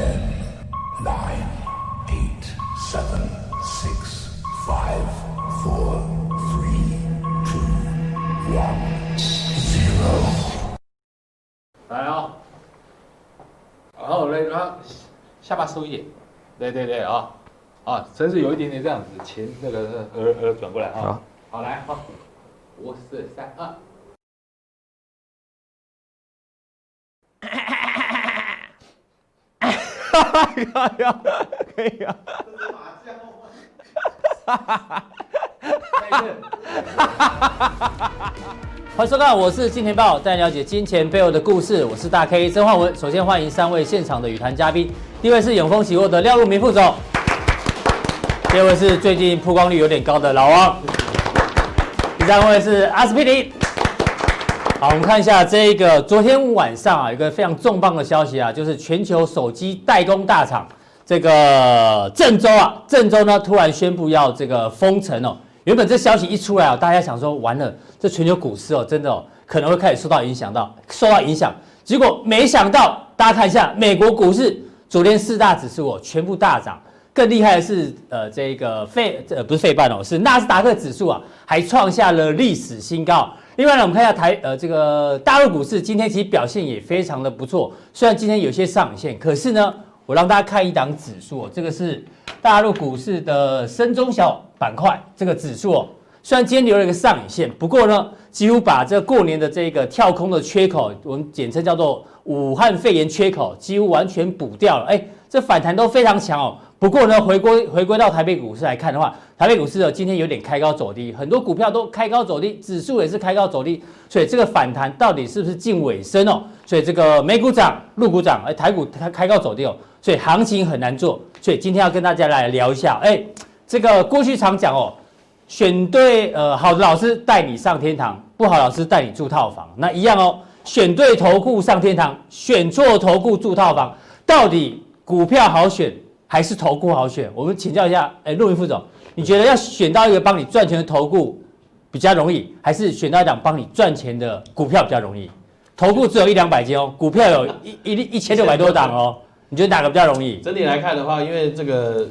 Ten, nine, eight, seven, six, five, four, three, two, one, zero. 来哦，然后嘞，然后下巴收一点，对对对啊，啊，身子有一点点这样子，前那个耳耳转过来啊，好，好来好，五四三二。可以啊，可以啊。欢迎收看，我是金钱豹，带你了解金钱背后的故事。我是大 K 曾焕文。首先欢迎三位现场的与谈嘉宾，第一位是永丰期货的廖路明副总，第二位是最近曝光率有点高的老王，第三位是阿司匹林。好，我们看一下这个昨天晚上啊，有一个非常重磅的消息啊，就是全球手机代工大厂这个郑州啊，郑州呢突然宣布要这个封城哦。原本这消息一出来啊，大家想说完了，这全球股市哦，真的哦可能会开始受到影响到，受到影响。结果没想到，大家看一下美国股市，昨天四大指数哦全部大涨，更厉害的是呃这个费呃不是费半哦，是纳斯达克指数啊还创下了历史新高。另外呢，我们看一下台呃这个大陆股市今天其实表现也非常的不错，虽然今天有些上影线，可是呢，我让大家看一档指数哦，这个是大陆股市的深中小板块这个指数哦，虽然今天留了一个上影线，不过呢，几乎把这过年的这个跳空的缺口，我们简称叫做武汉肺炎缺口，几乎完全补掉了，哎，这反弹都非常强哦。不过呢，回归回归到台北股市来看的话，台北股市呢今天有点开高走低，很多股票都开高走低，指数也是开高走低，所以这个反弹到底是不是近尾声哦？所以这个美股涨，陆股涨，哎，台股开开高走低哦，所以行情很难做。所以今天要跟大家来聊一下，哎，这个过去常讲哦，选对呃好的老师带你上天堂，不好老师带你住套房，那一样哦，选对投顾上天堂，选错投顾住套房，到底股票好选？还是投顾好选？我们请教一下，哎，陆明副总，你觉得要选到一个帮你赚钱的投顾比较容易，还是选到一档帮你赚钱的股票比较容易？投顾只有一两百间哦，股票有一一一千六百多档哦，你觉得哪个比较容易？整体来看的话，因为这个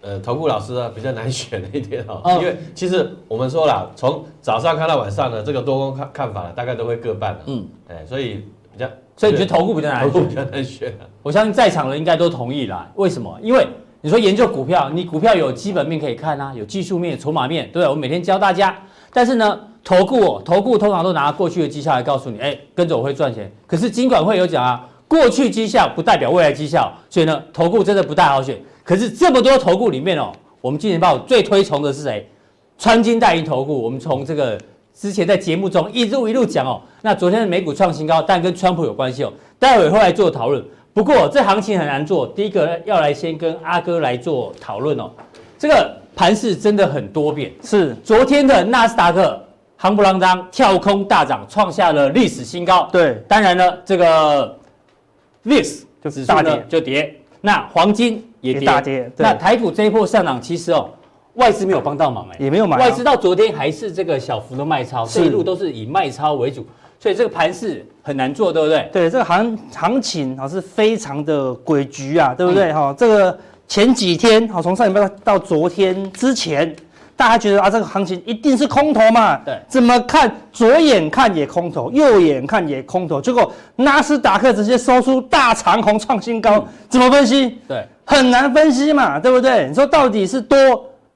呃，投顾老师啊比较难选一点哦，因为其实我们说了，从早上看到晚上的这个多空看看法大概都会各半嗯，哎，所以比较。所以你觉得投顾比较难选？投顾比较难选。我相信在场的人应该都同意啦。为什么？因为你说研究股票，你股票有基本面可以看啊，有技术面、筹码面，对，我每天教大家。但是呢，投顾哦，投顾通常都拿过去的绩效来告诉你，哎，跟着我会赚钱。可是金管会有讲啊，过去绩效不代表未来绩效，所以呢，投顾真的不太好选。可是这么多投顾里面哦，我们金钱豹最推崇的是谁？穿金戴银投顾。我们从这个。之前在节目中一路一路讲哦，那昨天的美股创新高，但跟川普有关系哦。待会会来做讨论。不过这行情很难做，第一个要来先跟阿哥来做讨论哦。这个盘势真的很多变，是昨天的纳斯达克夯不啷当跳空大涨，创下了历史新高。对，当然呢，这个 VIX 就是大跌就跌，那黄金也跌，也大跌。那台股这一波上涨，其实哦。外资没有帮到忙哎，也没有买。外资到昨天还是这个小幅的卖超，这一路都是以卖超为主，所以这个盘势很难做，对不对？对，这个行行情啊是非常的诡谲啊，对不对？哈，这个前几天好，从上礼拜到昨天之前，大家觉得啊，这个行情一定是空头嘛？对，怎么看？左眼看也空头，右眼看也空头，结果纳斯达克直接收出大长红创新高，怎么分析？对，很难分析嘛，对不对？你说到底是多？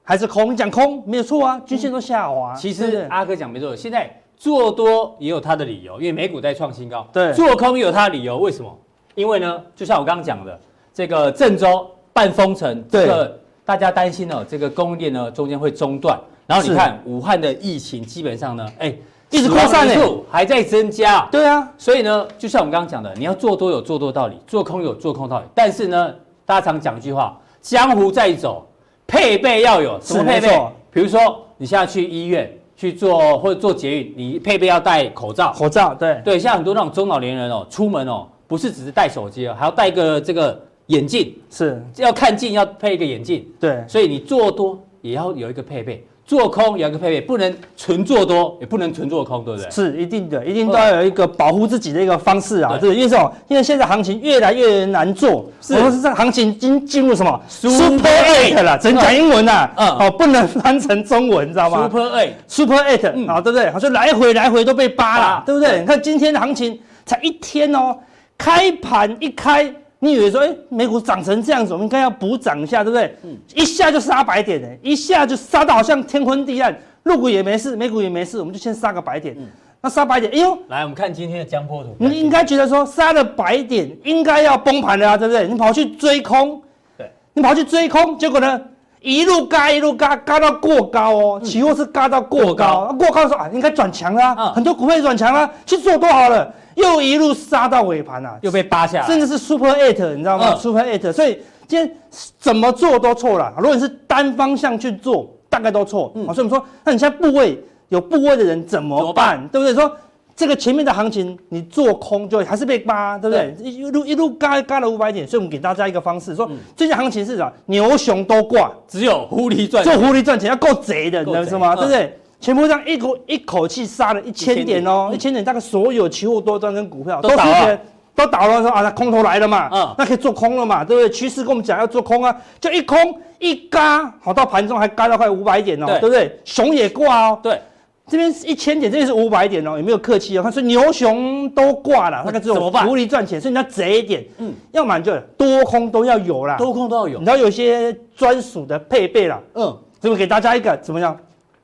还是空，你讲空没有错啊，均线都下滑。其实阿哥讲没错，现在做多也有它的理由，因为美股在创新高。对，做空也有它的理由，为什么？因为呢，就像我刚刚讲的，这个郑州半封城，这个大家担心哦，这个供应链呢中间会中断。然后你看武汉的疫情基本上呢，哎，一直扩散呢，还在增加。对啊，所以呢，就像我们刚刚讲的，你要做多有做多道理，做空有做空道理。但是呢，大家常讲一句话，江湖在走。配备要有什么配备？比如说，你现在去医院去做或者做捷运，你配备要戴口罩。口罩，对对，像很多那种中老年人哦，出门哦，不是只是带手机哦，还要戴个这个眼镜，是要看近要配一个眼镜。对，所以你做多也要有一个配备，做空有一个配备，不能纯做多，也不能纯做空，对不对？是一定的，一定都要有一个保护自己的一个方式啊。对，因为什么？因为现在行情越来越难做，是，我们是这行情已经进入什么 Super Eight 了，只能讲英文呐，嗯，哦，不能翻成中文，你知道吗？Super Eight，Super Eight，啊，对不对？好像来回来回都被扒了，对不对？你看今天的行情才一天哦，开盘一开。你以为说，哎，美股涨成这样子，我们应该要补涨一下，对不对？嗯，一下就杀百点，哎，一下就杀到好像天昏地暗，入股也没事，美股也没事，我们就先杀个百点。嗯，那杀百点，哎呦，来，我们看今天的江波图。你应该觉得说，杀了百点，应该要崩盘了啊，对不对？你跑去追空，对，你跑去追空，结果呢，一路嘎一路嘎，嘎到过高哦，期货是嘎到过高，过高的时候啊，应该转强了，很多股票转强了，去做多好了。又一路杀到尾盘啊，又被扒下来，甚至是 Super Eight，你知道吗、嗯、？Super Eight，所以今天怎么做都错了。如果你是单方向去做，大概都错。嗯，所以我们说，那你现在部位有部位的人怎么办？怎么办对不对？说这个前面的行情你做空就还是被扒，对不对？对一路一路嘎嘎了五百点，所以我们给大家一个方式，说最近行情是什么？牛熊都挂，只有狐狸赚钱，做狐狸赚钱要够贼的，你知道吗？对不对？前波上一口一口气杀了一千点哦，一千点。大概所有期货多单跟股票都倒了，都倒了说啊，那空头来了嘛，嗯，那可以做空了嘛，对不对？趋势跟我们讲要做空啊，就一空一嘎，好到盘中还嘎到快五百点哦，对。不对？熊也挂哦，对，这边一千点，这边是五百点哦，也没有客气哦？他说牛熊都挂了，那个只有狐狸赚钱，所以你要贼一点，嗯，要么就多空都要有啦，多空都要有，你知道有些专属的配备啦，嗯，这边给大家一个怎么样？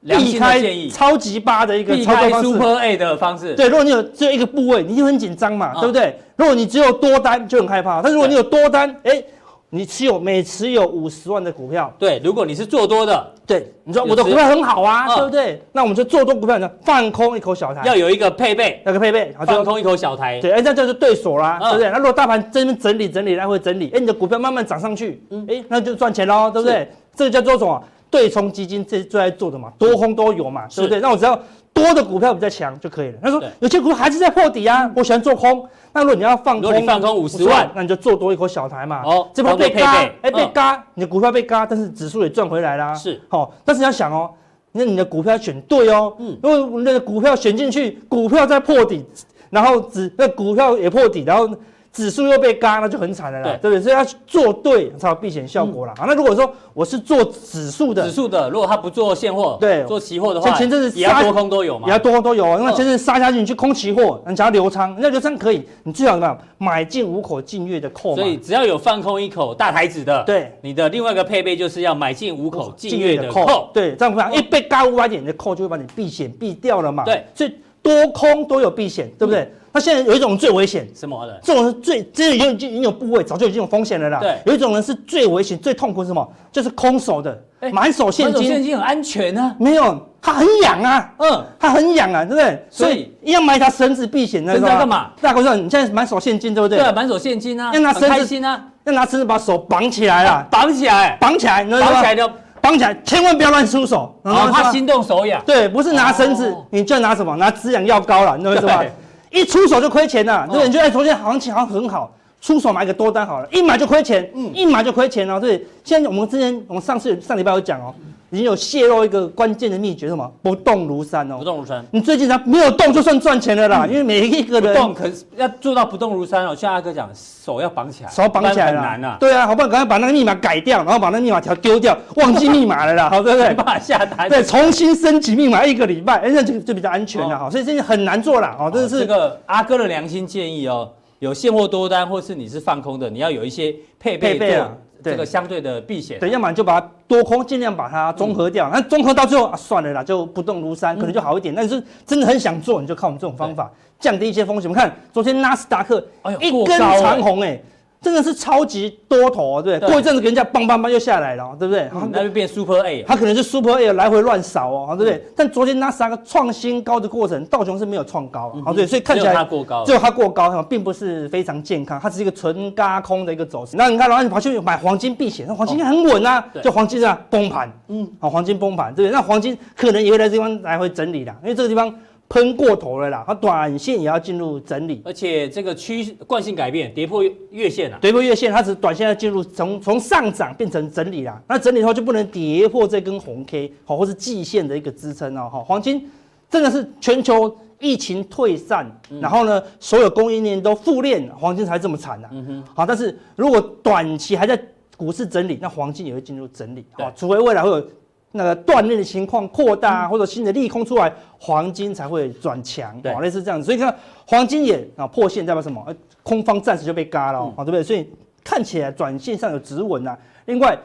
避开超级八的一个操作方式，Super A 的方式。对，如果你有只有一个部位，你就很紧张嘛，对不对？如果你只有多单，就很害怕。但如果你有多单，哎，你持有每持有五十万的股票，对，如果你是做多的，对，你说我的股票很好啊，对不对？那我们就做多股票呢，放空一口小台，要有一个配备，那个配备，放空一口小台，对，哎，这样就是对锁啦，对不对？那如果大盘这边整理整理来回整理，哎，你的股票慢慢涨上去，哎，那就赚钱喽，对不对？这个叫做什么？对冲基金这最爱做的嘛，多空都有嘛，对不对？那我只要多的股票比较强就可以了。他说有些股票还是在破底啊，我喜欢做空。那如果你要放空，放空五十万，那你就做多一口小台嘛。哦，这波被嘎，哎，被嘎，你的股票被嘎，但是指数也赚回来啦。是，好，但是你要想哦，那你的股票选对哦。嗯，如果那个股票选进去，股票在破底，然后指那股票也破底，然后。指数又被嘎，那就很惨了啦，对，对不对？所以要做对才有避险效果啦。啊，那如果说我是做指数的，指数的，如果他不做现货，对，做期货的话，前阵子也要多空都有嘛，也要多空都有。因为前阵杀下去，你去空期货，你想要留仓，那留仓可以，你最好怎么样？买进五口近月的 call。所以只要有放空一口大台子的，对，你的另外一个配备就是要买进五口近月的 call。对，这样不一样，一被嘎五百点，你的 call 就会把你避险避掉了嘛。对，所以多空都有避险，对不对？那现在有一种最危险，什么的？这种是最，这已经已经已经有部位，早就已经有风险了啦。对，有一种人是最危险、最痛苦是什么？就是空手的，满手现金。满手现金很安全啊？没有，他很痒啊。嗯，他很痒啊，对不对？所以要买一条绳子避险，那个干嘛？大哥说你现在满手现金，对不对？对，满手现金啊，要拿绳子啊，要拿绳子把手绑起来啊，绑起来，绑起来，绑起来就绑起来，千万不要乱出手。然后他心动手痒。对，不是拿绳子，你就拿什么？拿止痒药膏了，你懂我意思吧？一出手就亏钱了，对，你就哎，昨天行情好像很好，出手买个多单好了，一买就亏钱，嗯，一买就亏钱哦，对。现在我们之前我们上次上礼拜有讲哦。已经有泄露一个关键的秘诀，什么？不动如山哦。不动如山。你最近才没有动，就算赚钱了啦。因为每一个人动，可是要做到不动如山哦。像阿哥讲，手要绑起来，手绑起来很难啊。对啊，好不好？赶快把那个密码改掉，然后把那个密码条丢掉，忘记密码了啦，好对不对？没办法下单。对，重新升级密码一个礼拜，哎，那就就比较安全了哈。所以这个很难做啦哦。这是这个阿哥的良心建议哦。有现货多单，或是你是放空的，你要有一些配备啊。这个相对的避险，对，要么就把它多空尽量把它综合掉，那综合到最后啊，算了啦，就不动如山，可能就好一点。但是真的很想做，你就靠我们这种方法降低一些风险。我们看昨天纳斯达克，哎呦，一根长红哎。真的是超级多头，对不对？过一阵子给人家棒棒棒又下来了，对不对？那就变 Super A，它可能是 Super A 来回乱扫哦，对不对？但昨天那三个创新高的过程，道琼是没有创高，好对，所以看起来它过高，只有它过高，并不是非常健康，它只是一个纯轧空的一个走势。那你看，然后你跑去买黄金避险，那黄金很稳啊，就黄金啊崩盘，嗯，好，黄金崩盘，对不对？那黄金可能也会在这地方来回整理的，因为这个地方喷过头了啦，它短线也要进入整理，而且这个趋惯性改变，跌破月线了，跌破月线，它只短线要进入从从上涨变成整理啦。那整理的话就不能跌破这根红 K 好，或是季线的一个支撑哦。哈，黄金真的是全球疫情退散，嗯、然后呢，所有供应链都复链，黄金才这么惨呐、啊。嗯哼，好，但是如果短期还在股市整理，那黄金也会进入整理，好，除非未来会有。那个断裂的情况扩大，或者新的利空出来，黄金才会转强，对，类似这样子。所以看黄金也啊破线代表什么？空方暂时就被嘎了，啊，对不对？所以看起来短线上有止稳啊。另外，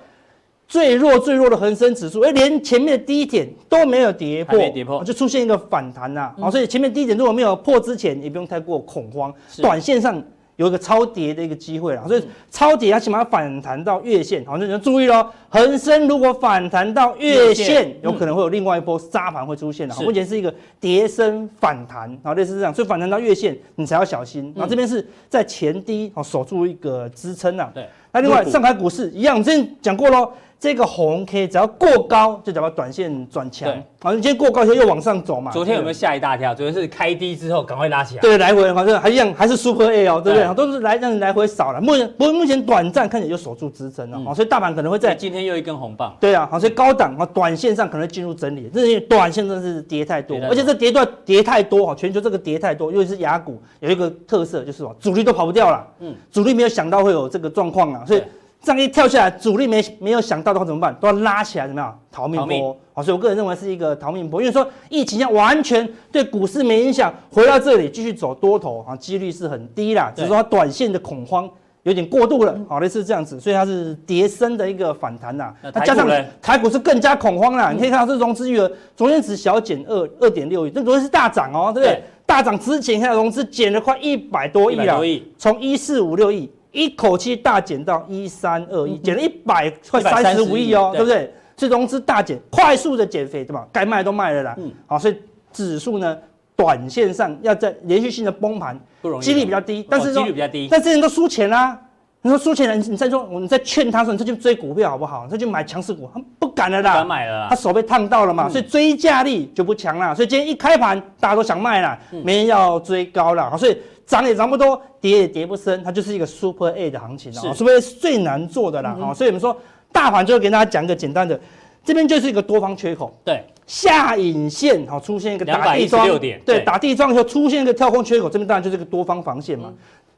最弱最弱的恒生指数，哎，连前面的低点都没有跌破，跌破就出现一个反弹呐。啊，所以前面低点如果没有破之前，也不用太过恐慌，短线上。有一个超跌的一个机会啦，所以超跌它起码反弹到月线，好，那你要注意喽。恒生如果反弹到月线，有可能会有另外一波杀盘会出现的。目前是一个跌升反弹，然后类似这样，所以反弹到月线你才要小心。然后这边是在前低，哦，守住一个支撑啊。对，那另外上海股市一样，我们之前讲过喽。这个红 K 只要过高，就代表短线转强。好，你今天过高以后又往上走嘛。昨天有没有吓一大跳？昨天是开低之后赶快拉起来。对，来回反正还一样，还是 Super A 哦，对不对？都是来让你来回扫了。目前不过目前短暂看起来就守住支撑了。好，所以大盘可能会在今天又一根红棒。对啊，好，所以高档啊，短线上可能会进入整理。这些短线真的是跌太多，而且这跌段跌太多哈，全球这个跌太多，尤其是雅股有一个特色就是什么，主力都跑不掉了。嗯，主力没有想到会有这个状况啊，所以。这样一跳下来，主力没没有想到的话怎么办？都要拉起来，怎么样？逃命波。好，所以我个人认为是一个逃命波，因为说疫情下完全对股市没影响，回到这里继续走多头啊，几率是很低啦。只是说它短线的恐慌有点过度了，好类似这样子，所以它是跌升的一个反弹呐。那加上台股是更加恐慌啦，你可以看到这融资余额昨天只小减二二点六亿，这昨天是大涨哦，对不对？大涨之前看融资减了快一百多亿了，从一四五六亿。一口气大减到一三二亿，减了一百快三十五亿哦，对不对？所以融资大减，快速的减肥，对吧？该卖都卖了啦。嗯，好，所以指数呢，短线上要在连续性的崩盘，不容易，几率比较低。但是几率比较低，但这些人都输钱啦。你说输钱人，你再说，你再劝他说，你再去追股票好不好？再去买强势股，他不敢了啦。不敢买了，他手被烫到了嘛，所以追价力就不强了。所以今天一开盘，大家都想卖了，没人要追高了。好，所以。涨也涨不多，跌也跌不深，它就是一个 Super A 的行情啊，Super A 是最难做的啦啊，所以我们说大盘就会给大家讲一个简单的，这边就是一个多方缺口，对，下影线好出现一个打地桩，对，打地桩以后出现一个跳空缺口，这边当然就是一个多方防线嘛，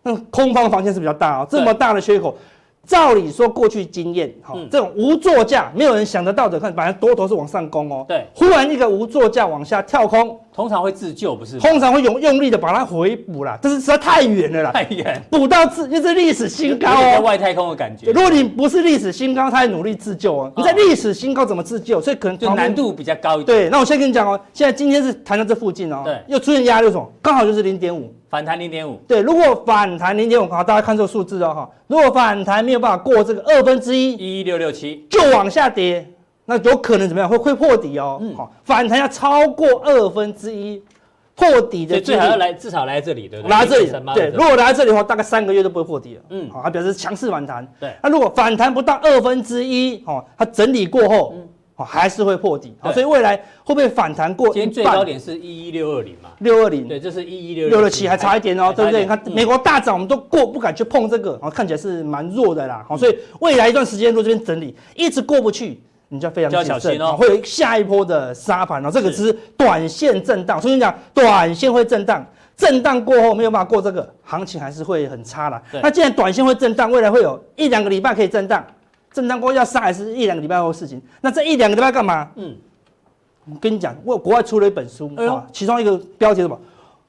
那空方防线是比较大啊，这么大的缺口。照理说，过去经验，哈，这种无座价，没有人想得到的，看，反正多头是往上攻哦，对，忽然一个无座价往下跳空，通常会自救，不是？通常会用用力的把它回补啦，但是实在太远了啦，太远，补到自就是历史新高哦，在外太空的感觉。如果你不是历史新高，他在努力自救哦，你在历史新高怎么自救？所以可能就难度比较高一点。对，那我先跟你讲哦，现在今天是弹到这附近哦，对，又出现压力，什么？刚好就是零点五。反弹零点五，对，如果反弹零点五，好，大家看这个数字哦，哈，如果反弹没有办法过这个二分之一，一一六六七，就往下跌，那有可能怎么样？会会破底哦，嗯，好，反弹要超过二分之一，破底的，最好要来至少来这里，对不对？来这里，对，如果来这里的话，大概三个月都不会破底了，嗯，好，它表示强势反弹，对，那如果反弹不到二分之一，哦，它整理过后。嗯。还是会破底，好，所以未来会不会反弹过？今天最高点是一一六二零嘛，六二零，对，这是一一六六六七，还差一点哦，对不对？你看美国大涨，我们都过不敢去碰这个，看起来是蛮弱的啦，好，所以未来一段时间如果这边整理一直过不去，你就要非常小心哦，会有下一波的杀盘哦，这个只是短线震荡，所以你讲短线会震荡，震荡过后没有办法过这个行情，还是会很差啦。那既然短线会震荡，未来会有一两个礼拜可以震荡。震荡过要杀还是一两个礼拜后的事情？那这一两个礼拜干嘛？嗯，我跟你讲，我国外出了一本书啊，其中一个标题是什么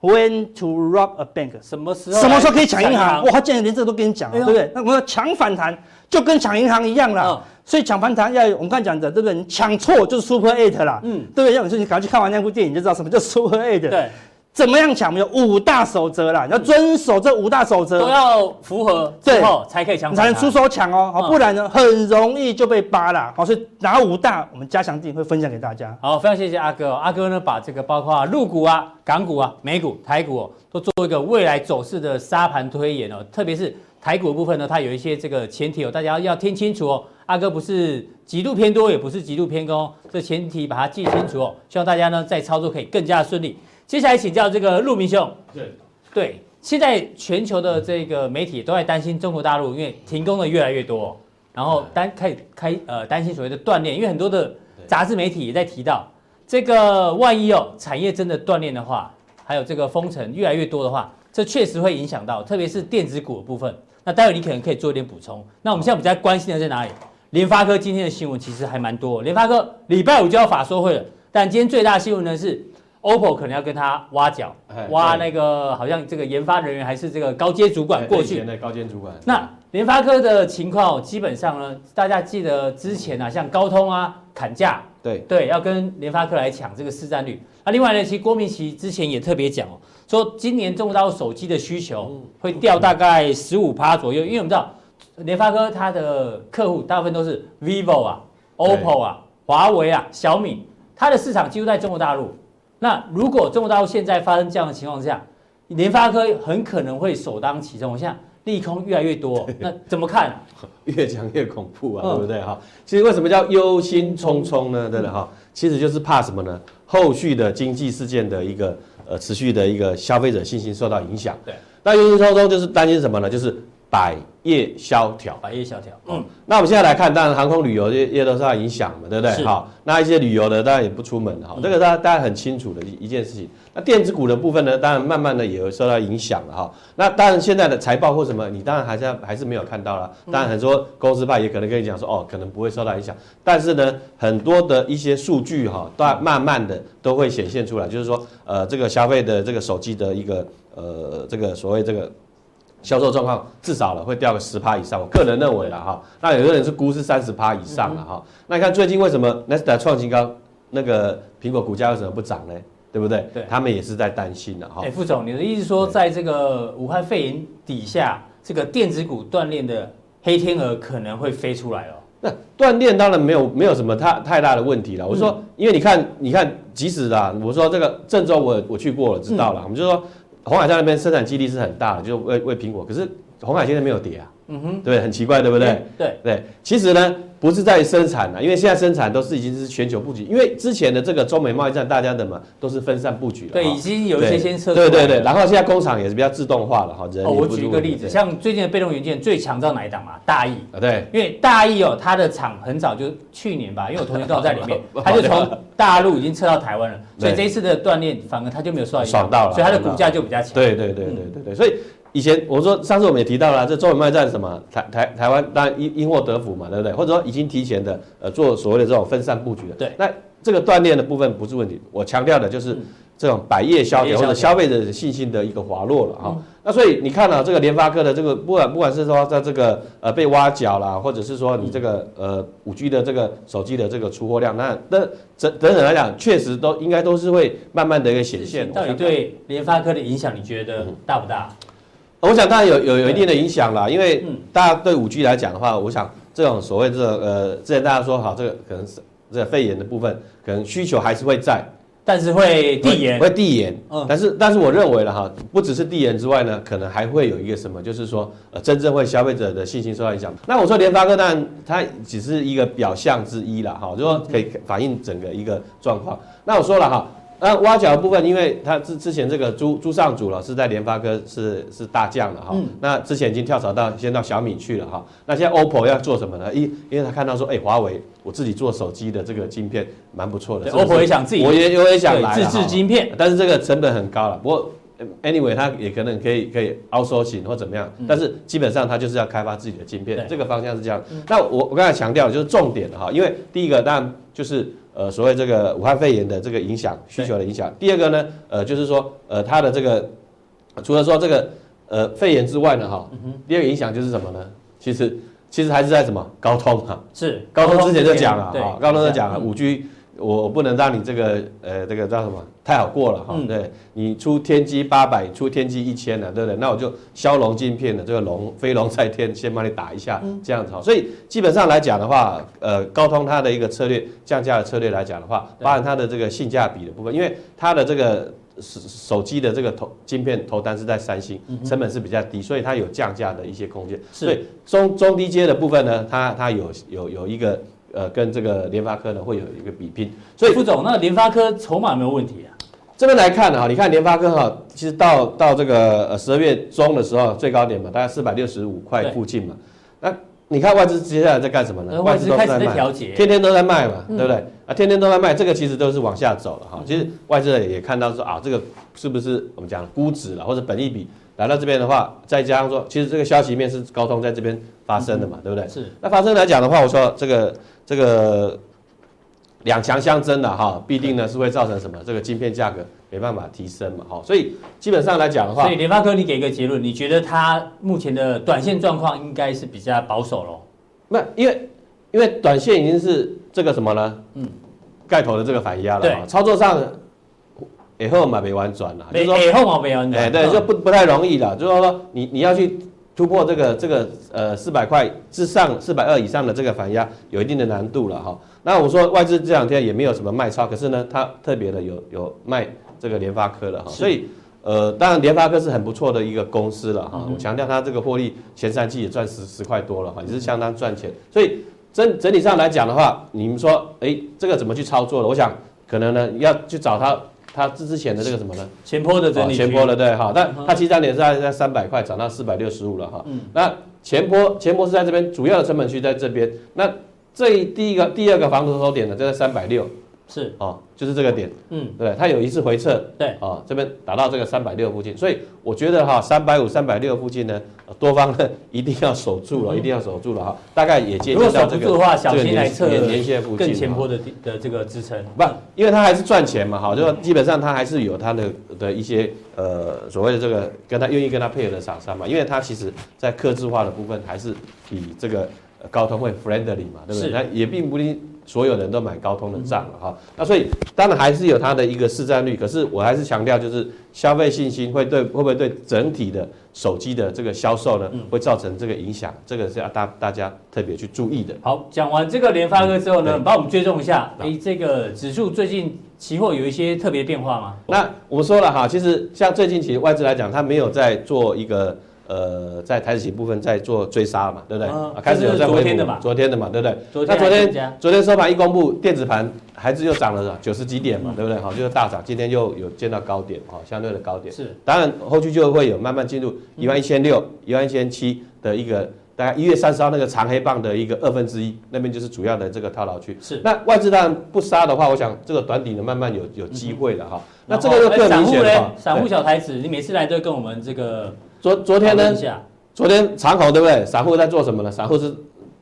？When to rob a bank？什么时候？什么时候可以抢银行？哇，他竟然连这个都跟你讲了，哎、对不对？那我说抢反弹就跟抢银行一样啦。哦、所以抢反弹要我们刚才讲的，对不对？你抢错就是 Super Eight 啦，嗯，对不对？要你说你赶快去看完那部电影，就知道什么叫 Super Eight。对。怎么样抢？有五大守则啦，你要遵守这五大守则，都要符合之后才可以抢，才能出手抢哦。好，不然呢，很容易就被扒了。好，所以哪五大，我们加强定会分享给大家。好，非常谢谢阿哥。阿哥呢，把这个包括陆股啊、港股啊、美股、台股哦，都做一个未来走势的沙盘推演哦。特别是台股的部分呢，它有一些这个前提哦，大家要听清楚哦。阿哥不是极度偏多，也不是极度偏空，这前提把它记清楚哦。希望大家呢在操作可以更加顺利。接下来请教这个陆明兄。对对，现在全球的这个媒体都在担心中国大陆，因为停工的越来越多，然后担开开呃担心所谓的断裂，因为很多的杂志媒体也在提到，这个万一哦产业真的断裂的话，还有这个封城越来越多的话，这确实会影响到，特别是电子股的部分。那待会你可能可以做一点补充。那我们现在比较关心的在哪里？联发科今天的新闻其实还蛮多。联发科礼拜五就要法说会了，但今天最大新闻呢是，OPPO 可能要跟他挖角，挖那个好像这个研发人员还是这个高阶主管过去。高阶主管。那联发科的情况基本上呢，大家记得之前啊，像高通啊砍价，对对，要跟联发科来抢这个市占率。那另外呢，其实郭明奇之前也特别讲哦。说今年中国大陆手机的需求会掉大概十五趴左右，因为我们知道联发科它的客户大部分都是 vivo 啊、OPPO 啊、华为啊、小米，它的市场几乎在中国大陆。那如果中国大陆现在发生这样的情况下，联发科很可能会首当其冲。我现在利空越来越多，那怎么看？越讲越恐怖啊，对不对哈？其实为什么叫忧心忡忡呢？对不对哈？其实就是怕什么呢？后续的经济事件的一个。呃，持续的一个消费者信心受到影响。对，那忧心忡忡就是担心什么呢？就是百业萧条。百业萧条。嗯，那我们现在来看，当然航空旅游业业都受到影响嘛，对不对？好，那一些旅游的当然也不出门哈，这个大家大家很清楚的一一件事情。那电子股的部分呢，当然慢慢的也会受到影响了哈。那当然现在的财报或什么，你当然还是还是没有看到了。当然很多公司派也可能跟你讲说，哦，可能不会受到影响。但是呢，很多的一些数据哈，都慢慢的都会显现出来，就是说，呃，这个消费的这个手机的一个呃这个所谓这个。销售状况至少了会掉个十趴以上，我个人认为了哈。那有的人是估是三十趴以上了哈。那你看最近为什么纳斯达创新高，那个苹果股价为什么不涨呢？对不对？对，他们也是在担心的哈。哎，副总，你的意思说，在这个武汉肺炎底下，这个电子股锻炼的黑天鹅可能会飞出来哦？那锻炼当然没有没有什么太太大的问题了。我说，因为你看，你看，即使啦，我说这个郑州我我去过了，知道了，我们就说。鸿海在那边生产基地是很大的，就为为苹果，可是鸿海现在没有跌啊，嗯哼，对，很奇怪，对不对？对对，对，其实呢，不是在生产了，因为现在生产都是已经是全球布局，因为之前的这个中美贸易战，大家的嘛都是分散布局了，对，已经有一些先撤，对对对，然后现在工厂也是比较自动化了哈，人。我举一个例子，像最近的被动元件最强到哪一档嘛？大益啊，对，因为大益哦，它的厂很早就去年吧，因为我同学刚好在里面，他就从大陆已经撤到台湾了，所以这一次的锻炼反而他就没有受到影响，爽到了，所以它的股价就比较强。对对对对对对，所以。以前我说，上次我们也提到了，这中美贸易战什么台台台湾当然因因祸得福嘛，对不对？或者说已经提前的呃做所谓的这种分散布局的。对。那这个锻炼的部分不是问题，我强调的就是这种百业萧条或者消费者的信心的一个滑落了哈。那所以你看啊，这个联发科的这个不管不管是说在这个呃被挖角啦，或者是说你这个呃五 G 的这个手机的这个出货量，那那整整体来讲，确实都应该都是会慢慢的一个显现。到底对联发科的影响，你觉得大不大？我想当然有有有一定的影响啦，因为大家对五 G 来讲的话，我想这种所谓这种呃，之前大家说好，这个可能是这个肺炎的部分，可能需求还是会在，但是会递延，会递延。嗯，但是但是我认为了哈，不只是递延之外呢，可能还会有一个什么，就是说呃，真正会消费者的信心受到影响。那我说联发科当然它只是一个表象之一了哈，就说可以反映整个一个状况。那我说了哈。那挖角的部分，因为他之之前这个朱朱尚祖老师在联发科是是大将了哈，嗯、那之前已经跳槽到先到小米去了哈，那现在 OPPO 要做什么呢？因因为他看到说，哎、欸，华为我自己做手机的这个晶片蛮不错的，OPPO 也想自己，我也我也想来自制晶片，但是这个成本很高了。不过 anyway，他也可能可以可以 outsourcing 或怎么样，嗯、但是基本上他就是要开发自己的晶片，对这个方向是这样。嗯、那我我刚才强调的就是重点哈，因为第一个当然就是。呃，所谓这个武汉肺炎的这个影响，需求的影响。第二个呢，呃，就是说，呃，它的这个除了说这个呃肺炎之外呢，哈，第二个影响就是什么呢？其实其实还是在什么高通啊，是高通之前就讲了哈，高通就讲了五 G。我我不能让你这个呃这个叫什么太好过了哈，嗯、对你出天玑八百，出天玑一千了，对不对？那我就骁龙镜片的这个龙飞龙在天，先帮你打一下，这样子哈。所以基本上来讲的话，呃，高通它的一个策略降价的策略来讲的话，包含它的这个性价比的部分，因为它的这个手手机的这个头晶片头单是在三星，成本是比较低，所以它有降价的一些空间。所以中中低阶的部分呢，它它有有有一个。呃，跟这个联发科呢会有一个比拼，所以副总，那联发科筹码没有问题啊？这边来看啊，你看联发科哈，其实到到这个呃十二月中的时候最高点嘛，大概四百六十五块附近嘛。那你看外资接下来在干什么呢？外资开始在调节，天天都在卖嘛，对不对？啊，天天都在卖，这个其实都是往下走了哈。其实外资也看到说啊，这个是不是我们讲估值了，或者本益比来到这边的话，再加上说，其实这个消息面是高通在这边发生的嘛，对不对？是。那发生来讲的话，我说这个这个。两强相争的哈，必定呢是会造成什么？这个晶片价格没办法提升嘛，哈，所以基本上来讲的话，所以联发科，你给一个结论，你觉得它目前的短线状况应该是比较保守喽？那因为因为短线已经是这个什么呢？嗯，盖头的这个反压了，对，操作上以后嘛没完转了，就是说以后嘛没完转，哎，对，就不不太容易了，就是说你你要去。突破这个这个呃四百块之上四百二以上的这个反压有一定的难度了哈。那我说外资这两天也没有什么卖超，可是呢，它特别的有有卖这个联发科了哈。所以呃，当然联发科是很不错的一个公司了哈。我强调它这个获利前三季也赚十十块多了哈，也是相当赚钱。所以整整体上来讲的话，你们说哎，这个怎么去操作的？我想可能呢要去找它。它之之前的这个什么呢？前坡的整理、哦，前坡的对哈，但它起涨点是在在三百块，涨到四百六十五了哈。嗯，那前坡前坡是在这边，主要的成本区在这边。那这第一个第二个防守守点呢，就在三百六。是。哦，就是这个点，嗯，对，它有一次回撤，对，哦，这边打到这个三百六附近，所以我觉得哈，三百五、三百六附近呢，多方呢一定要守住了，一定要守住了哈，大概也接近到这个这个年年线附近，更前坡的的这个支撑，不，因为它还是赚钱嘛，哈，就说基本上它还是有它的的一些呃所谓的这个跟他愿意跟他配合的厂商嘛，因为它其实在客制化的部分还是比这个高通会 friendly 嘛，对不对？它也并不一定。所有人都买高通的账了哈，那所以当然还是有它的一个市占率，可是我还是强调，就是消费信心会对会不会对整体的手机的这个销售呢，会造成这个影响，这个是要大大家特别去注意的。好，讲完这个联发科之后呢，帮我们追踪一下，哎，这个指数最近期货有一些特别变化吗？那我们说了哈，其实像最近其实外资来讲，它没有在做一个。呃，在台指期部分在做追杀嘛，对不对？啊，开始有在。昨天的嘛，昨天的嘛，对不对？那昨天昨天收盘一公布，电子盘还是又涨了九十几点嘛，对不对？好，就是大涨，今天又有见到高点，哈，相对的高点。是，当然后续就会有慢慢进入一万一千六、一万一千七的一个大概一月三十号那个长黑棒的一个二分之一，那边就是主要的这个套牢区。是，那外资当然不杀的话，我想这个短底呢慢慢有有机会了哈。那这个就更明显了。散户小台子，你每次来都跟我们这个。昨昨天呢？昨天长虹对不对？散户在做什么呢？散户是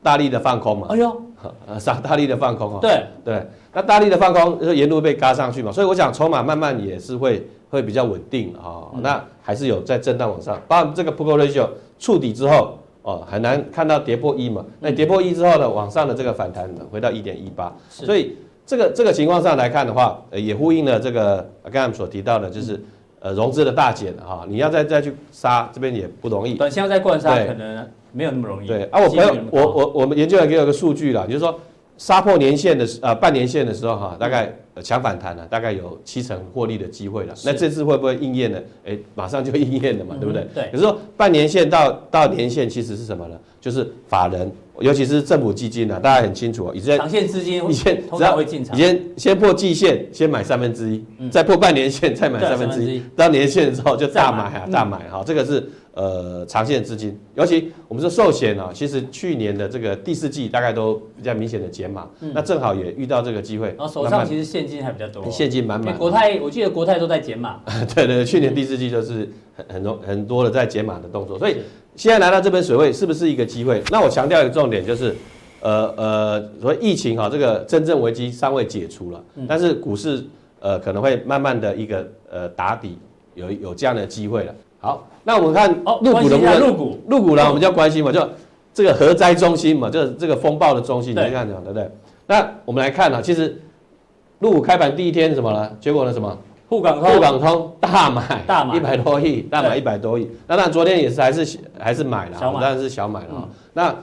大力的放空嘛？哎呦，散大力的放空啊！对对，那大力的放空就沿路被嘎上去嘛，所以我想筹码慢慢也是会会比较稳定啊。那还是有在震荡往上，包括这个 P/E ratio 触底之后哦，很难看到跌破一嘛。那跌破一之后呢，往上的这个反弹回到一点一八，所以这个这个情况上来看的话，也呼应了这个刚才我们所提到的，就是。呃，融资的大减哈，你要再再去杀这边也不容易。短线要再灌杀，可能没有那么容易。对啊，我朋友，我我我们研究员给我个数据啦，就是说杀破年线的呃半年线的时候哈，大概强反弹了，大概有七成获利的机会了。那这次会不会应验呢？哎，马上就应验了嘛，对不对？对。可是说半年线到到年线其实是什么呢？就是法人。尤其是政府基金呢，大家很清楚，以前长线资金以前通常会进场，以前先破季线，先买三分之一，再破半年线，再买三分之一，到年线之后就大买啊，大买哈，这个是呃长线资金。尤其我们说寿险啊，其实去年的这个第四季大概都比较明显的减码，那正好也遇到这个机会。然后手上其实现金还比较多，现金满满。国泰我记得国泰都在减码，对对，去年第四季就是很很多很多的在减码的动作，所以。现在来到这边水位是不是一个机会？那我强调一个重点就是，呃呃，所以疫情哈，这个真正危机尚未解除了，但是股市呃可能会慢慢的一个呃打底，有有这样的机会了。好，那我们看哦，入股的部分，入股，入股呢，我们就要关心嘛，就这个核灾中心嘛，就是这个风暴的中心，你看讲对不对？那我们来看啊，其实入股开盘第一天什么呢？结果呢什么？沪港通，沪港通大买，大买一百多亿，大买一百多亿。那当然昨天也是还是还是买了，当然是小买了。那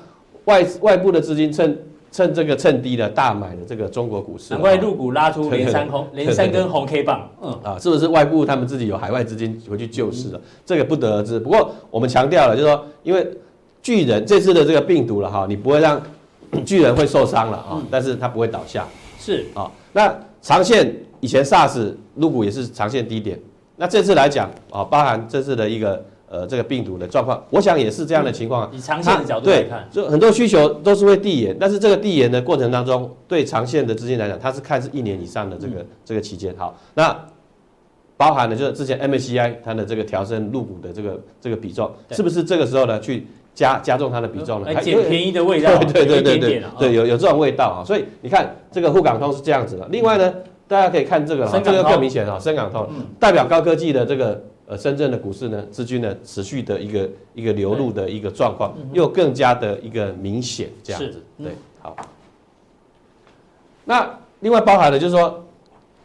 外外部的资金趁趁这个趁低的大买的这个中国股市，难怪入股拉出连三红 连三根红 K 棒。嗯啊，是不是外部他们自己有海外资金回去救市了？这个不得而知。不过我们强调了，就是说，因为巨人这次的这个病毒了哈，你不会让 巨人会受伤了啊，但是它不会倒下。是啊，那长线。以前 SARS 入股也是长线低点，那这次来讲啊，包含这次的一个呃这个病毒的状况，我想也是这样的情况。以长线的角度来看，就很多需求都是会递延，但是这个递延的过程当中，对长线的资金来讲，它是看是一年以上的这个这个期间。好，那包含的就是之前 MSCI 它的这个调升入股的这个这个比重，是不是这个时候呢去？加加重它的比重了，还捡便宜的味道，对对对对对，对有有这种味道啊，所以你看这个沪港通是这样子的。另外呢，大家可以看这个，这个更明显啊，深港通代表高科技的这个呃深圳的股市呢，资金呢持续的一个一个流入的一个状况，又更加的一个明显这样子。对，好。那另外包含的就是说，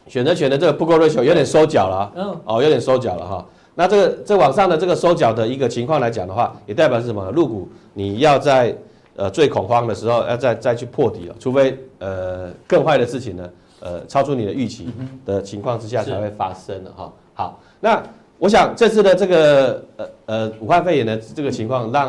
选择权的这个 put call ratio 有点收脚了啊，哦，有点收脚了哈。那这个这往上的这个收脚的一个情况来讲的话，也代表是什么？入股你要在呃最恐慌的时候要再再去破底了，除非呃更坏的事情呢，呃超出你的预期的情况之下才会发生的哈。好，那我想这次的这个呃呃武汉肺炎的这个情况让，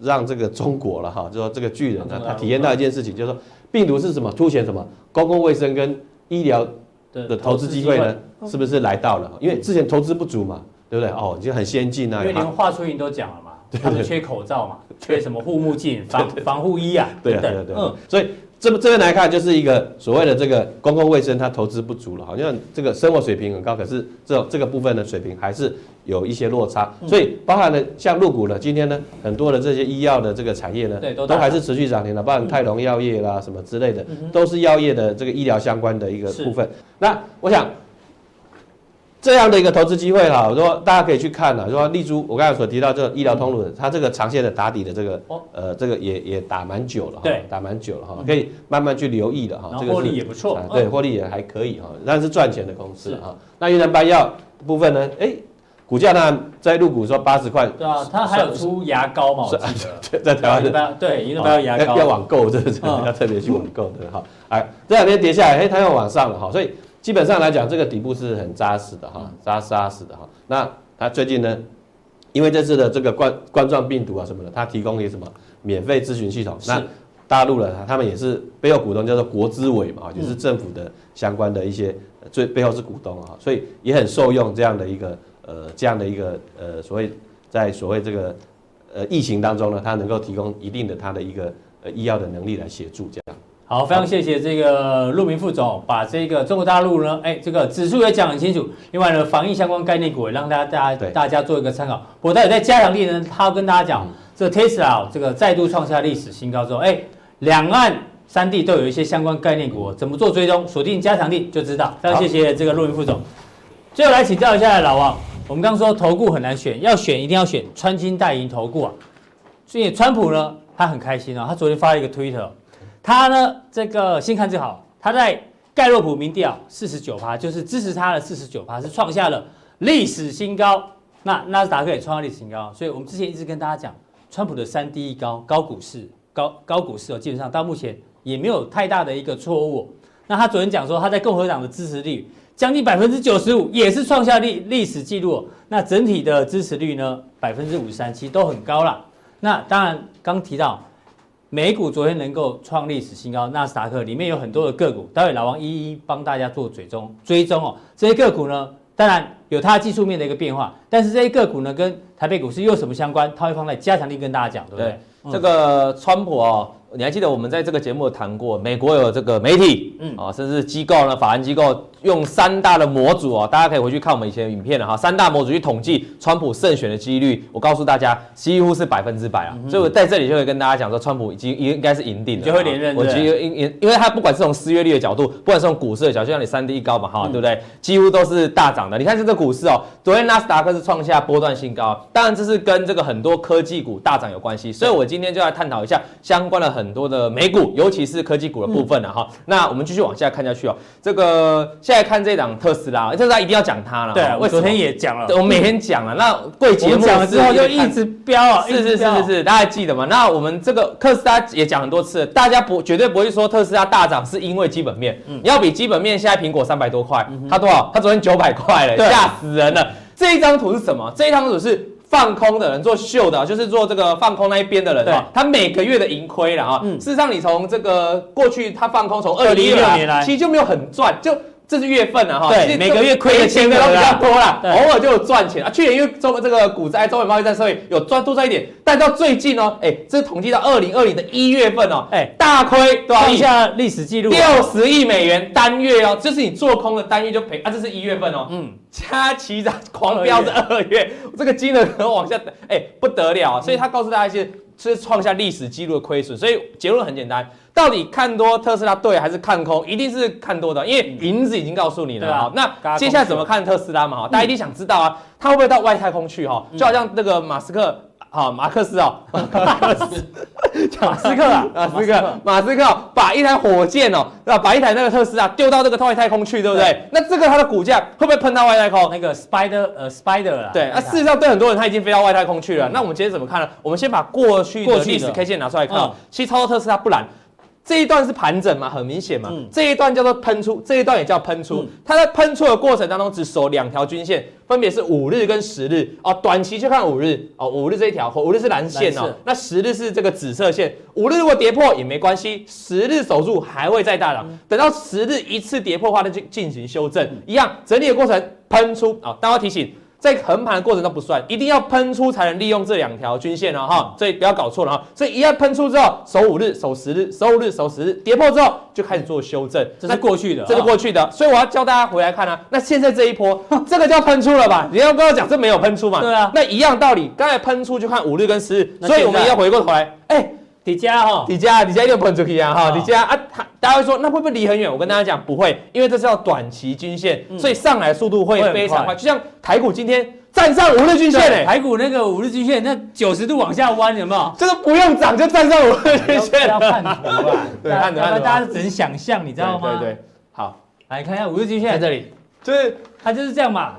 让让这个中国了哈，就说这个巨人呢，他体验到一件事情，就是说病毒是什么？凸显什么？公共卫生跟医疗的投资机会呢，是不是来到了？因为之前投资不足嘛。对不对？哦，就很先进啊。因为连华春莹都讲了嘛，他们缺口罩嘛，缺什么护目镜、防防护衣啊，对对对。嗯，所以这这边来看，就是一个所谓的这个公共卫生，它投资不足了，好像这个生活水平很高，可是这这个部分的水平还是有一些落差。所以包含了像入股呢，今天呢，很多的这些医药的这个产业呢，都还是持续涨停的，包含泰隆药业啦什么之类的，都是药业的这个医疗相关的一个部分。那我想。这样的一个投资机会哈，我说大家可以去看了，说立珠，我刚才所提到这个医疗通路的，它这个长线的打底的这个，呃，这个也也打蛮久了，对，打蛮久了哈，可以慢慢去留意的哈，这个获利也不错，对，获利也还可以哈，但是赚钱的公司哈。那云南白药部分呢？哎，股价呢在入股说八十块，对啊，它还有出牙膏嘛？我记得 在台湾的，对，云南白药牙膏要网购，这个要特别去网购的哈。哎，这两天跌下来，哎，它又往上了哈，所以。基本上来讲，这个底部是很扎实的哈，扎扎实的哈。那它最近呢，因为这次的这个冠冠状病毒啊什么的，它提供一个什么免费咨询系统。那大陆了他们也是背后股东叫做国资委嘛，就是政府的相关的一些最背后是股东啊，所以也很受用这样的一个呃这样的一个呃所谓在所谓这个呃疫情当中呢，它能够提供一定的它的一个呃医药的能力来协助这样。好，非常谢谢这个陆明副总，把这个中国大陆呢，哎，这个指数也讲很清楚。另外呢，防疫相关概念股也让大家大家大家做一个参考。不过，待会在加强力呢，他要跟大家讲，这个 Tesla 这个再度创下历史新高之后，哎，两岸三地都有一些相关概念股，怎么做追踪？锁定加强力就知道。非常谢谢这个陆明副总。最后来请教一下老王，我们刚刚说投顾很难选，要选一定要选穿金戴银投顾啊。所以川普呢，他很开心啊，他昨天发了一个 Twitter。他呢，这个先看就好。他在盖洛普民调四十九趴，就是支持他的四十九趴，是创下了历史新高。那纳斯达克也创下历史新高。所以我们之前一直跟大家讲，川普的三低一高高股市高高股市哦，基本上到目前也没有太大的一个错误。那他昨天讲说，他在共和党的支持率将近百分之九十五，也是创下历历史记录。那整体的支持率呢，百分之五十三，其实都很高了。那当然刚提到。美股昨天能够创历史新高，纳斯达克里面有很多的个股，待会老王一一帮大家做追踪追踪哦。这些个股呢，当然有它技术面的一个变化，但是这些个股呢，跟台北股市又有什么相关？它会放在加强力跟大家讲，对不对？对嗯、这个川普哦。你还记得我们在这个节目谈过，美国有这个媒体，嗯啊，甚至机构呢，法人机构用三大的模组哦，大家可以回去看我们以前的影片了哈。三大模组去统计川普胜选的几率，我告诉大家几乎是百分之百啊。所以我在这里就会跟大家讲说，川普已经应该是赢定了，就会连任。我觉得因因因为他不管是从失业率的角度，不管是从股市的角度，就像你三低一高嘛哈，对不对？几乎都是大涨的。你看这个股市哦，昨天纳斯达克是创下波段新高，当然这是跟这个很多科技股大涨有关系。所以我今天就来探讨一下相关的很多的美股。尤其是科技股的部分了哈，那我们继续往下看下去哦。这个现在看这档特斯拉，特斯拉一定要讲它了。对，我昨天也讲了，我每天讲了。那贵节目讲了之后就一直飙啊，是是是是是，大家还记得吗？那我们这个特斯拉也讲很多次，大家不绝对不会说特斯拉大涨是因为基本面。嗯，要比基本面，现在苹果三百多块，它多少？它昨天九百块了，吓死人了。这一张图是什么？这一张图是。放空的人做秀的，就是做这个放空那一边的人啊，他每个月的盈亏了啊。事实上，你从这个过去他放空从二零一六年来，其实就没有很赚，就这是月份了哈，对，每个月亏的钱都比较多啦，偶尔就有赚钱啊。去年因为中这个股灾、中美贸易战，所以有赚多赚一点，但到最近哦，哎，这是统计到二零二零的一月份哦，哎，大亏多少亿？创下历史记录，六十亿美元单月哦，就是你做空的单月就赔啊，这是一月份哦，嗯，加起涨狂飙是二月，这个金额可能往下，哎，不得了，所以他告诉大家一些。是创下历史记录的亏损，所以结论很简单，到底看多特斯拉对还是看空？一定是看多的，因为银子已经告诉你了。好，那接下来怎么看特斯拉嘛？哈，大家一定想知道啊，它会不会到外太空去？哈，就好像那个马斯克。好，马克思哦，马克思，马斯克啊，马斯克，马斯克把一台火箭哦，对吧？把一台那个特斯拉丢到这个外太空去，对不对？那这个它的股价会不会喷到外太空？那个 Spider 呃 Spider 啊。对，那事实上对很多人他已经飞到外太空去了。那我们今天怎么看呢？我们先把过去的历史 K 线拿出来看。其实操作特斯拉不难。这一段是盘整嘛，很明显嘛。嗯、这一段叫做喷出，这一段也叫喷出。嗯、它在喷出的过程当中，只守两条均线，分别是五日跟十日。哦，短期就看五日。哦，五日这一条，五日是蓝线哦。那十日是这个紫色线。五日如果跌破也没关系，十日守住还会再大涨。嗯、等到十日一次跌破的话，那就进行修正，嗯、一样整理的过程喷出。啊、哦，大家提醒。在横盘的过程都不算，一定要喷出才能利用这两条均线哦哈，所以不要搞错了哈。所以一旦喷出之后，守五日、守十日、守五日、守十日，跌破之后就开始做修正，这是过去的，这是过去的。所以我要教大家回来看啊，那现在这一波，这个叫喷出了吧？你要跟我讲这没有喷出嘛？对啊，那一样道理，刚才喷出就看五日跟十日，所以我们要回过头来，哎。底加哈，底加底加一定喷出去啊哈，底加啊，大家会说那会不会离很远？我跟大家讲不会，因为这是要短期均线，所以上来速度会非常快。就像台股今天站上五日均线诶，台股那个五日均线那九十度往下弯，有没有？这个不用涨就站上五日均线。要看图啊，对，看图，大家只能想象，你知道吗？对对，好，来看一下五日均线在这里，就是它就是这样嘛。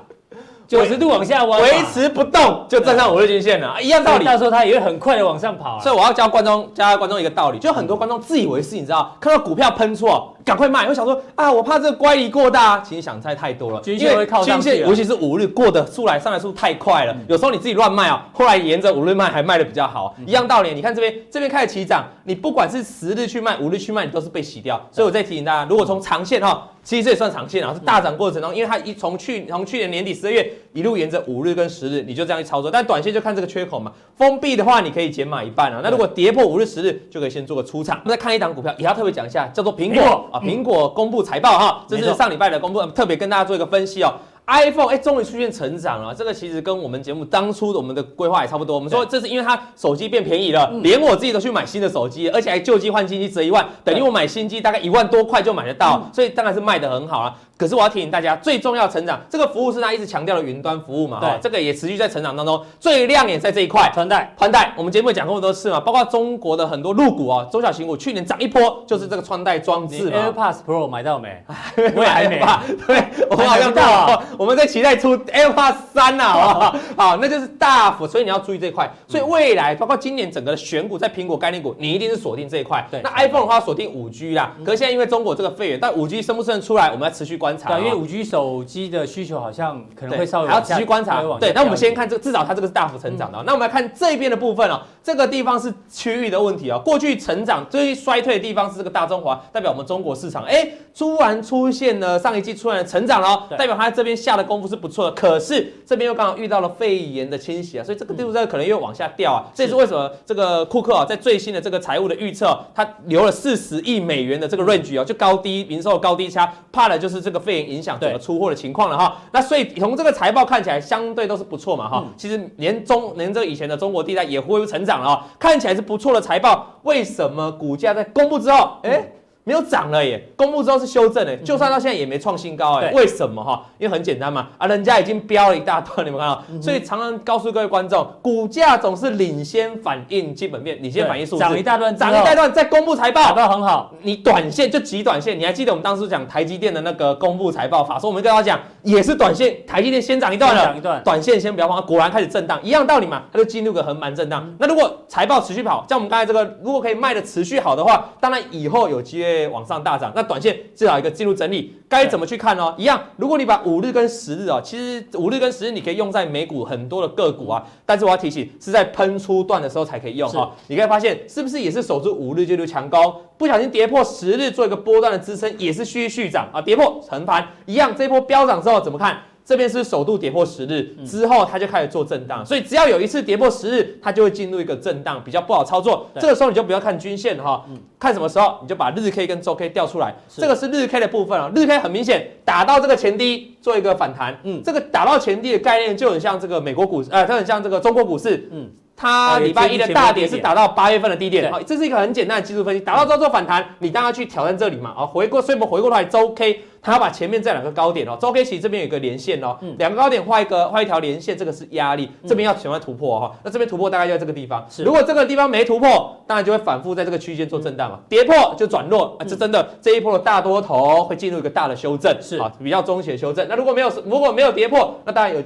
九十度往下弯，维持不动就站上五日均线了，啊，一样道理。到时候它也会很快的往上跑。所以我要教观众，教观众一个道理，就很多观众自以为是，你知道，看到股票喷出，赶快卖，我想说啊，我怕这个乖离过大。其实想太太多了，均线会靠上去，尤其是五日过的出来上来速度太快了，有时候你自己乱卖啊，后来沿着五日卖还卖的比较好。一样道理，你看这边这边开始起涨，你不管是十日去卖，五日去卖，你都是被洗掉。所以我再提醒大家，如果从长线哈。其实这也算长线啊，是大涨过程中，因为它一从去从去年年底十二月一路沿着五日跟十日，你就这样去操作。但短线就看这个缺口嘛，封闭的话你可以减码一半啊。那如果跌破五日十日，就可以先做个出场。那再看一档股票，也要特别讲一下，叫做苹果啊，苹果公布财报哈，这是上礼拜的公布，特别跟大家做一个分析哦。iPhone 哎，终于出现成长了，这个其实跟我们节目当初的我们的规划也差不多。我们说这是因为它手机变便宜了，连我自己都去买新的手机，而且还旧机换新机折一万，等于我买新机大概一万多块就买得到，所以当然是卖得很好了。可是我要提醒大家，最重要的成长，这个服务是他一直强调的云端服务嘛？对，这个也持续在成长当中。最亮眼在这一块，穿戴，穿戴。我们节目也讲过很多次嘛，包括中国的很多入股哦，中小型股去年涨一波，就是这个穿戴装置嘛。AirPods Pro 买到没？我也还没吧？对，我们好像到，我们在期待出 AirPods 三呐，好不好？好，那就是大幅，所以你要注意这一块。所以未来包括今年整个的选股，在苹果概念股，你一定是锁定这一块。对，那 iPhone 的话锁定五 G 啦。可是现在因为中国这个肺炎，但五 G 生不生出来，我们要持续观察。对因为五 G。手机的需求好像可能会稍微还要持续观察。对，那我们先看这，至少它这个是大幅成长的。那我们来看这边的部分哦，这个地方是区域的问题哦。过去成长最衰退的地方是这个大中华，代表我们中国市场，哎，突然出现了上一季突然成长了哦，代表它这边下的功夫是不错的。可是这边又刚好遇到了肺炎的侵袭啊，所以这个地方可能又往下掉啊。这也是为什么这个库克啊，在最新的这个财务的预测，他留了四十亿美元的这个 range 哦，就高低营收高低差，怕的就是这个肺炎影响整个。出货的情况了哈，那所以从这个财报看起来相对都是不错嘛哈，其实连中连这个以前的中国地带也恢复成长了啊，看起来是不错的财报，为什么股价在公布之后，哎？没有涨了耶，公布之后是修正诶，就算到现在也没创新高诶，为什么哈？因为很简单嘛，啊，人家已经飙了一大段，你们看到，所以常常告诉各位观众，股价总是领先反映基本面，领先反映数字，涨一大段，涨一大段再公布财报，财报很好，你短线就极短线，你还记得我们当时讲台积电的那个公布财报法说，我们跟他讲也是短线，台积电先涨一段了，涨一段，短线先不要慌，果然开始震荡，一样道理嘛，它就进入个横盘震荡。那如果财报持续跑，像我们刚才这个，如果可以卖的持续好的话，当然以后有机会往上大涨。那短线至少一个进入整理，该怎么去看呢？一样，如果你把五日跟十日哦，其实五日跟十日你可以用在美股很多的个股啊，但是我要提醒，是在喷出段的时候才可以用哈。你可以发现是不是也是守住五日就留强攻，不小心跌破十日做一个波段的支撑，也是继续续涨啊，跌破横盘一样，这一波飙涨之后怎么看？这边是首度跌破十日？之后，它就开始做震荡，所以只要有一次跌破十日，它就会进入一个震荡，比较不好操作。这个时候你就不要看均线哈，看什么时候？你就把日 K 跟周 K 调出来。这个是日 K 的部分啊，日 K 很明显打到这个前低做一个反弹，嗯，这个打到前低的概念就很像这个美国股市，呃，它很像这个中国股市，嗯。它礼拜一的大跌是打到八月份的低点，好，这是一个很简单的技术分析。打到之后做反弹，你当然去挑战这里嘛，啊，回过，所以我们回过头来周 K，它把前面这两个高点哦，周 K 其实这边有一个连线哦，两个高点画一个画一条连线，这个是压力，这边要喜欢突破哈，那这边突破大概就在这个地方，如果这个地方没突破，当然就会反复在这个区间做震荡嘛，跌破就转弱，啊，这真的这一波的大多头会进入一个大的修正，是。啊，比较中期的修正。那如果没有如果没有跌破，那当然有。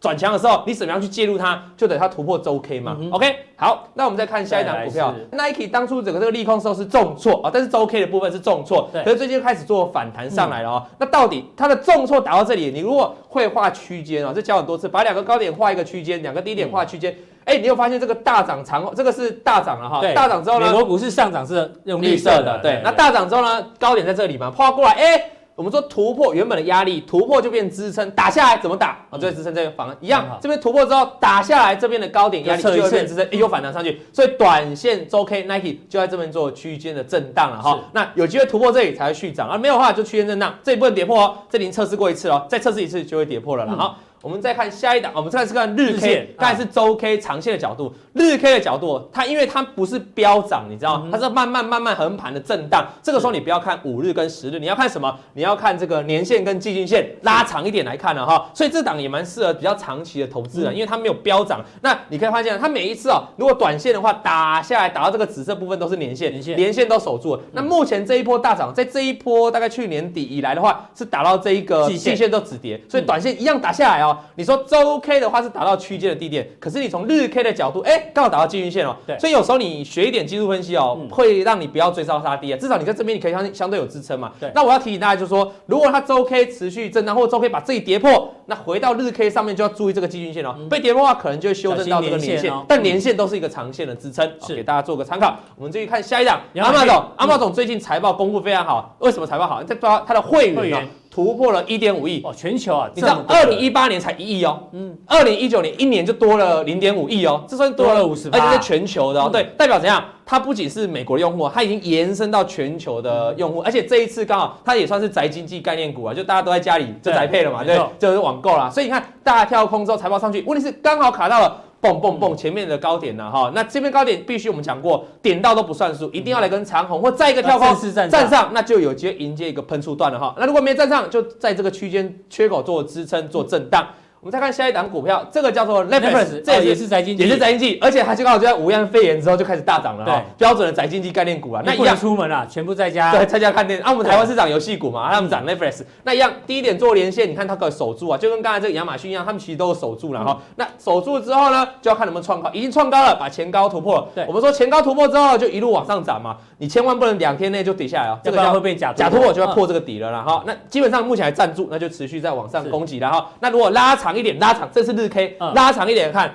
转强的时候，你怎么样去介入它？就等它突破周 K 嘛。嗯、OK，好，那我们再看下一档股票。Nike 当初整个这个利空的时候是重挫啊，但是周 K 的部分是重挫，对可是最近开始做反弹上来了哦。嗯、那到底它的重挫打到这里，你如果会画区间啊，这教很多次，把两个高点画一个区间，两个低点画区间，哎、你有发现这个大涨长，这个是大涨了哈。对大涨之后呢，美国股市上涨是用绿色的，对。那大涨之后呢，高点在这里嘛，画过来，哎、欸。我们说突破原本的压力，突破就变支撑，打下来怎么打啊？这边支撑这边反一样，这边突破之后打下来，这边的高点压力就会变支撑，又反弹上去，所以短线周 K Nike 就在这边做区间的震荡了哈。那有机会突破这里才会续涨，而没有的话就区间震荡，这一部分跌破哦，这里已经测试过一次了，再测试一次就会跌破了了哈。我们再看下一档，我们再次看日 K，刚才是周 K 长线的角度，日 K 的角度，它因为它不是飙涨，你知道，它是慢慢慢慢横盘的震荡。这个时候你不要看五日跟十日，你要看什么？你要看这个年线跟季均线拉长一点来看了哈。所以这档也蛮适合比较长期的投资人，因为它没有飙涨。那你可以发现，它每一次哦，如果短线的话打下来，打到这个紫色部分都是年线，年线都守住了。那目前这一波大涨，在这一波大概去年底以来的话，是打到这一个季线都止跌，所以短线一样打下来哦。你说周。OK 的话是达到区间的低点，可是你从日 K 的角度，哎、欸，刚好达到季均线哦。对，所以有时候你学一点技术分析哦，嗯、会让你不要追高杀低啊。至少你在这边你可以相信相对有支撑嘛。对，那我要提醒大家就是说，如果它周 K 持续震荡，或者周 K 把自己跌破，那回到日 K 上面就要注意这个季均线哦。嗯、被跌破的话，可能就会修正到这个年线，哦、但年线都是一个长线的支撑，是给大家做个参考。我们继续看下一档，阿茂总，阿茂总最近财报公布非常好，为什么财报好？在抓他的会员啊。突破了一点五亿。哦，全球啊，你知道二零一八年才一亿哦，嗯，二零一九年一年就多了零点五亿哦，这算多了五十，而且是全球的哦，对，代表怎样？它不仅是美国的用户，它已经延伸到全球的用户，而且这一次刚好它也算是宅经济概念股啊，就大家都在家里就宅配了嘛，对，就是网购啦，所以你看大家跳空之后财报上去，问题是刚好卡到了。蹦蹦蹦！前面的高点呢？哈，那这边高点必须我们讲过，点到都不算数，一定要来跟长虹或再一个跳空站上，那就有机会迎接一个喷出段了哈。那如果没站上，就在这个区间缺口做支撑做震荡。我们再看下一档股票，这个叫做 Netflix，这也是宅经济，也是宅经济，而且它就刚好就在武汉肺炎之后就开始大涨了哈。标准的宅经济概念股啊，那一样出门了，全部在家，对，在家看电视。啊，我们台湾是涨游戏股嘛，他们涨 Netflix，那一样，第一点做连线，你看它可以守住啊，就跟刚才这个亚马逊一样，他们其实都守住了哈。那守住之后呢，就要看能不能创高，已经创高了，把前高突破了。对，我们说前高突破之后就一路往上涨嘛，你千万不能两天内就跌下来啊，这个叫会被假假突破，就要破这个底了啦哈。那基本上目前还站住，那就持续在往上攻击了哈。那如果拉长一点，拉长这是。日 K 拉长一点看，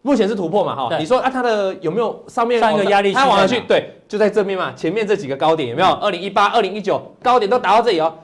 目前是突破嘛？哈，你说啊，它的有没有上面上一个压力？它往上去，对，就在这边嘛。前面这几个高点有没有？二零一八、二零一九高点都达到这里哦。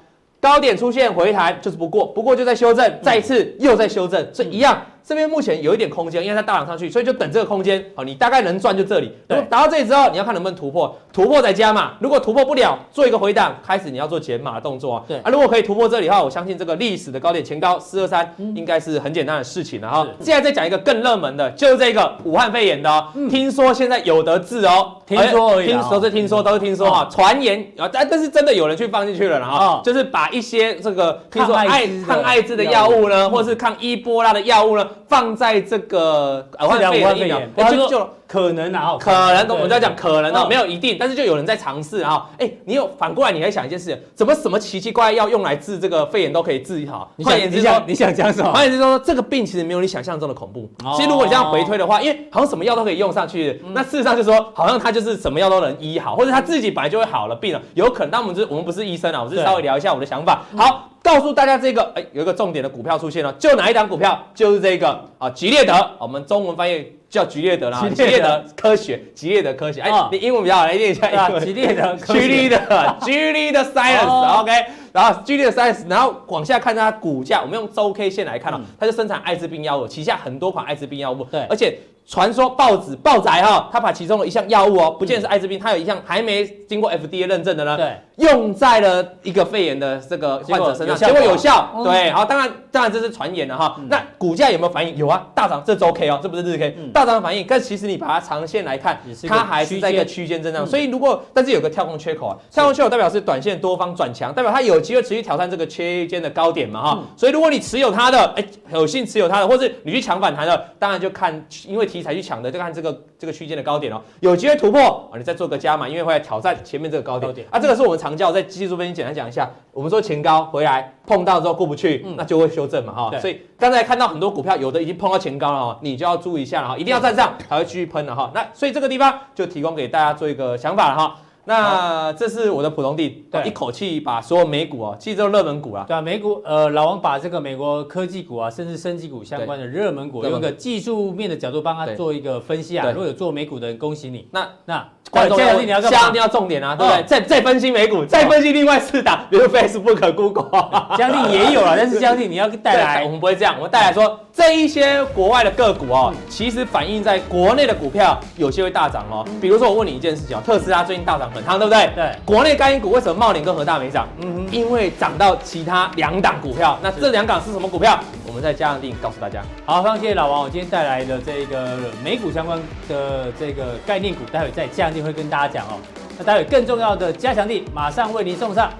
高点出现回弹就是不过，不过就在修正，再一次又在修正，所以一样。这边目前有一点空间，因为它大涨上去，所以就等这个空间。好，你大概能赚就这里。如果达到这里之后，你要看能不能突破，突破再加码。如果突破不了，做一个回档，开始你要做减码的动作啊。对啊，如果可以突破这里的话，我相信这个历史的高点前高四二三应该是很简单的事情了哈。现在再讲一个更热门的，就是这个武汉肺炎的哦。听说现在有得治哦，听说而已，听说是听说都是听说哈，传言啊，但但是真的有人去放进去了哈，就是把一些这个听说艾抗艾滋的药物呢，或者是抗伊波拉的药物呢，放在。这个武汉肺炎疫苗，就就可能啊，可能我们在讲可能哦，嗯没有一定，但是就有人在尝试啊。哎，你有反过来，你来想一件事，怎么什么奇奇怪怪要用来治这个肺炎都可以治好？换言之说你想讲什么？换言之说，这个病其实没有你想象中的恐怖。哦其实如果你这样回推的话，因为好像什么药都可以用上去，那事实上就是说，好像他就是什么药都能医好，或者他自己本来就会好了病了，有可能。但我们是，我们不是医生啊，我是稍微聊一下我的想法。好。告诉大家这个，哎，有一个重点的股票出现了，就哪一档股票？就是这个啊，吉列德，我们中文翻译叫吉列德啦，吉列德科学，吉列德科学。哎，你英文比较好，来念一下。啊，吉列德，吉列德，吉列德 Science，OK。然后吉列德 Science，然后往下看它股价，我们用周 K 线来看哦，它就生产艾滋病药物，旗下很多款艾滋病药物。对，而且。传说报纸报载哈，他把其中的一项药物哦，不见是艾滋病，它有一项还没经过 FDA 认证的呢，对，用在了一个肺炎的这个患者身上，结果有效，对，好，当然当然这是传言了哈。那股价有没有反应？有啊，大涨，这周 K 哦，这不是日 K，大涨的反应。但其实你把它长线来看，它还是在一个区间震荡。所以如果但是有个跳空缺口啊，跳空缺口代表是短线多方转强，代表它有机会持续挑战这个区间的高点嘛哈。所以如果你持有它的，哎，有幸持有它的，或是你去抢反弹的，当然就看因为题材去抢的，就看。这个这个区间的高点哦，有机会突破啊，你再做个加码，因为会来挑战前面这个高点。高点啊，这个是我们常教，在技术分析简单讲一下。我们说前高回来碰到之后过不去，嗯、那就会修正嘛哈。对所以刚才看到很多股票，有的已经碰到前高了哈，你就要注意一下了哈，一定要站上才会继续喷了哈。那所以这个地方就提供给大家做一个想法了哈。那这是我的普通地，对，一口气把所有美股啊，其实都是热门股啊，对啊，美股呃，老王把这个美国科技股啊，甚至升级股相关的热门股，用个技术面的角度帮他做一个分析啊。如果有做美股的人，恭喜你。那那观众要下一定要重点啊，对不对？再再分析美股，再分析另外四档，比如 Facebook、Google，将近也有了，但是将近你要带来，我们不会这样，我们带来说这一些国外的个股哦，其实反映在国内的股票有些会大涨哦。比如说我问你一件事情哦，特斯拉最近大涨。很夯，对不对？对，国内概念股为什么茂联跟和大没涨？嗯哼，因为涨到其他两档股票。那这两档是什么股票？我们在加强錠告诉大家。好，非常谢谢老王，我今天带来的这个美股相关的这个概念股，待会在加强錠会跟大家讲哦。那待会更重要的加强錠马上为您送上。